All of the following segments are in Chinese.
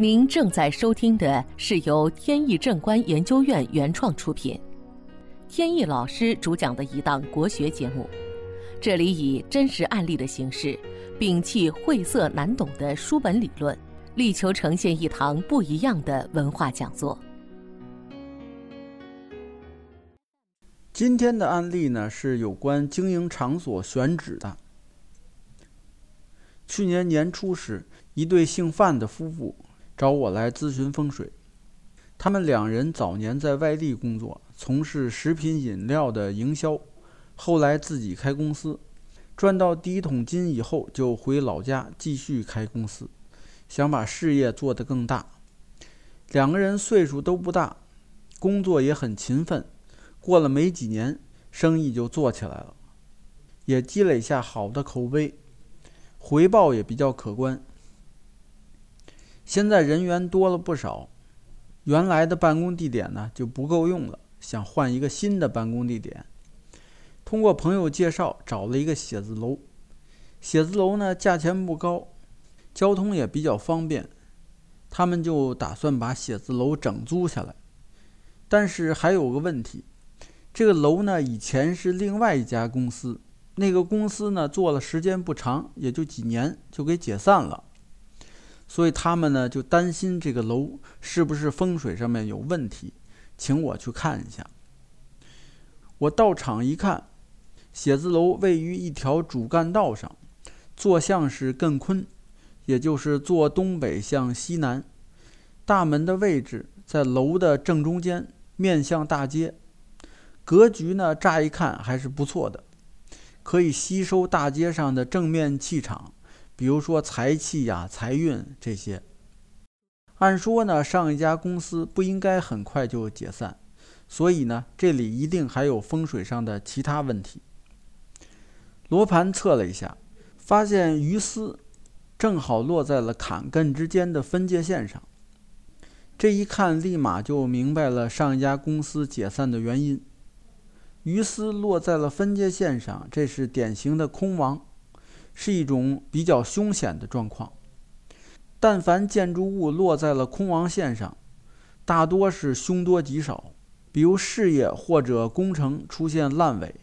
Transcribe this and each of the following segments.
您正在收听的是由天意正观研究院原创出品，天意老师主讲的一档国学节目。这里以真实案例的形式，摒弃晦涩难懂的书本理论，力求呈现一堂不一样的文化讲座。今天的案例呢，是有关经营场所选址的。去年年初时，一对姓范的夫妇找我来咨询风水。他们两人早年在外地工作，从事食品饮料的营销，后来自己开公司，赚到第一桶金以后，就回老家继续开公司，想把事业做得更大。两个人岁数都不大，工作也很勤奋，过了没几年，生意就做起来了，也积累下好的口碑。回报也比较可观。现在人员多了不少，原来的办公地点呢就不够用了，想换一个新的办公地点。通过朋友介绍找了一个写字楼，写字楼呢价钱不高，交通也比较方便，他们就打算把写字楼整租下来。但是还有个问题，这个楼呢以前是另外一家公司。那个公司呢，做了时间不长，也就几年就给解散了，所以他们呢就担心这个楼是不是风水上面有问题，请我去看一下。我到场一看，写字楼位于一条主干道上，坐向是艮坤，也就是坐东北向西南，大门的位置在楼的正中间，面向大街，格局呢乍一看还是不错的。可以吸收大街上的正面气场，比如说财气呀、财运这些。按说呢，上一家公司不应该很快就解散，所以呢，这里一定还有风水上的其他问题。罗盘测了一下，发现鱼丝正好落在了坎艮之间的分界线上。这一看，立马就明白了上一家公司解散的原因。鱼丝落在了分界线上，这是典型的空亡，是一种比较凶险的状况。但凡建筑物落在了空亡线上，大多是凶多吉少，比如事业或者工程出现烂尾。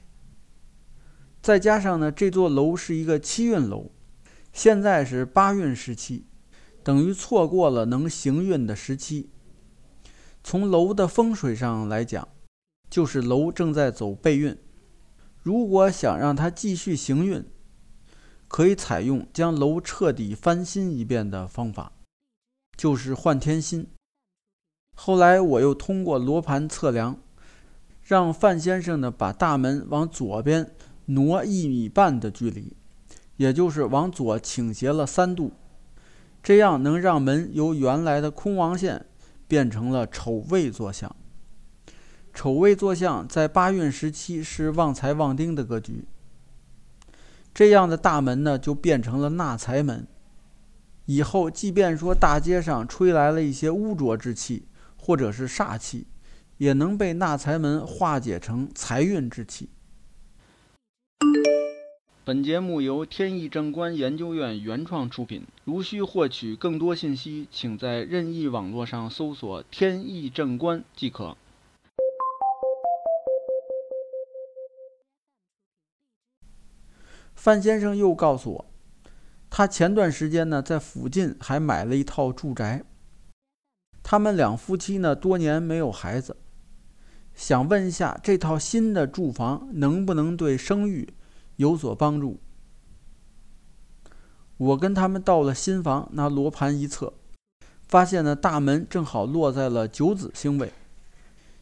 再加上呢，这座楼是一个七运楼，现在是八运时期，等于错过了能行运的时期。从楼的风水上来讲，就是楼正在走背运，如果想让它继续行运，可以采用将楼彻底翻新一遍的方法，就是换天心。后来我又通过罗盘测量，让范先生呢把大门往左边挪一米半的距离，也就是往左倾斜了三度，这样能让门由原来的空亡线变成了丑位坐向。丑位坐向在八运时期是旺财旺丁的格局，这样的大门呢就变成了纳财门。以后即便说大街上吹来了一些污浊之气或者是煞气，也能被纳财门化解成财运之气。本节目由天意正观研究院原创出品。如需获取更多信息，请在任意网络上搜索“天意正观”即可。范先生又告诉我，他前段时间呢在附近还买了一套住宅。他们两夫妻呢多年没有孩子，想问一下这套新的住房能不能对生育有所帮助。我跟他们到了新房，拿罗盘一测，发现呢大门正好落在了九子星位。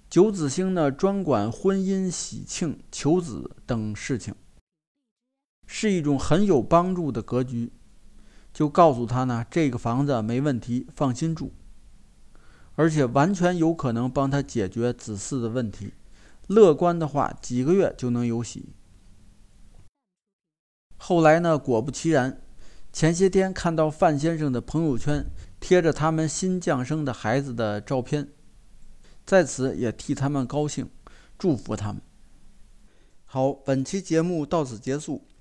九子星呢专管婚姻、喜庆、求子等事情。是一种很有帮助的格局，就告诉他呢，这个房子没问题，放心住，而且完全有可能帮他解决子嗣的问题。乐观的话，几个月就能有喜。后来呢，果不其然，前些天看到范先生的朋友圈贴着他们新降生的孩子的照片，在此也替他们高兴，祝福他们。好，本期节目到此结束。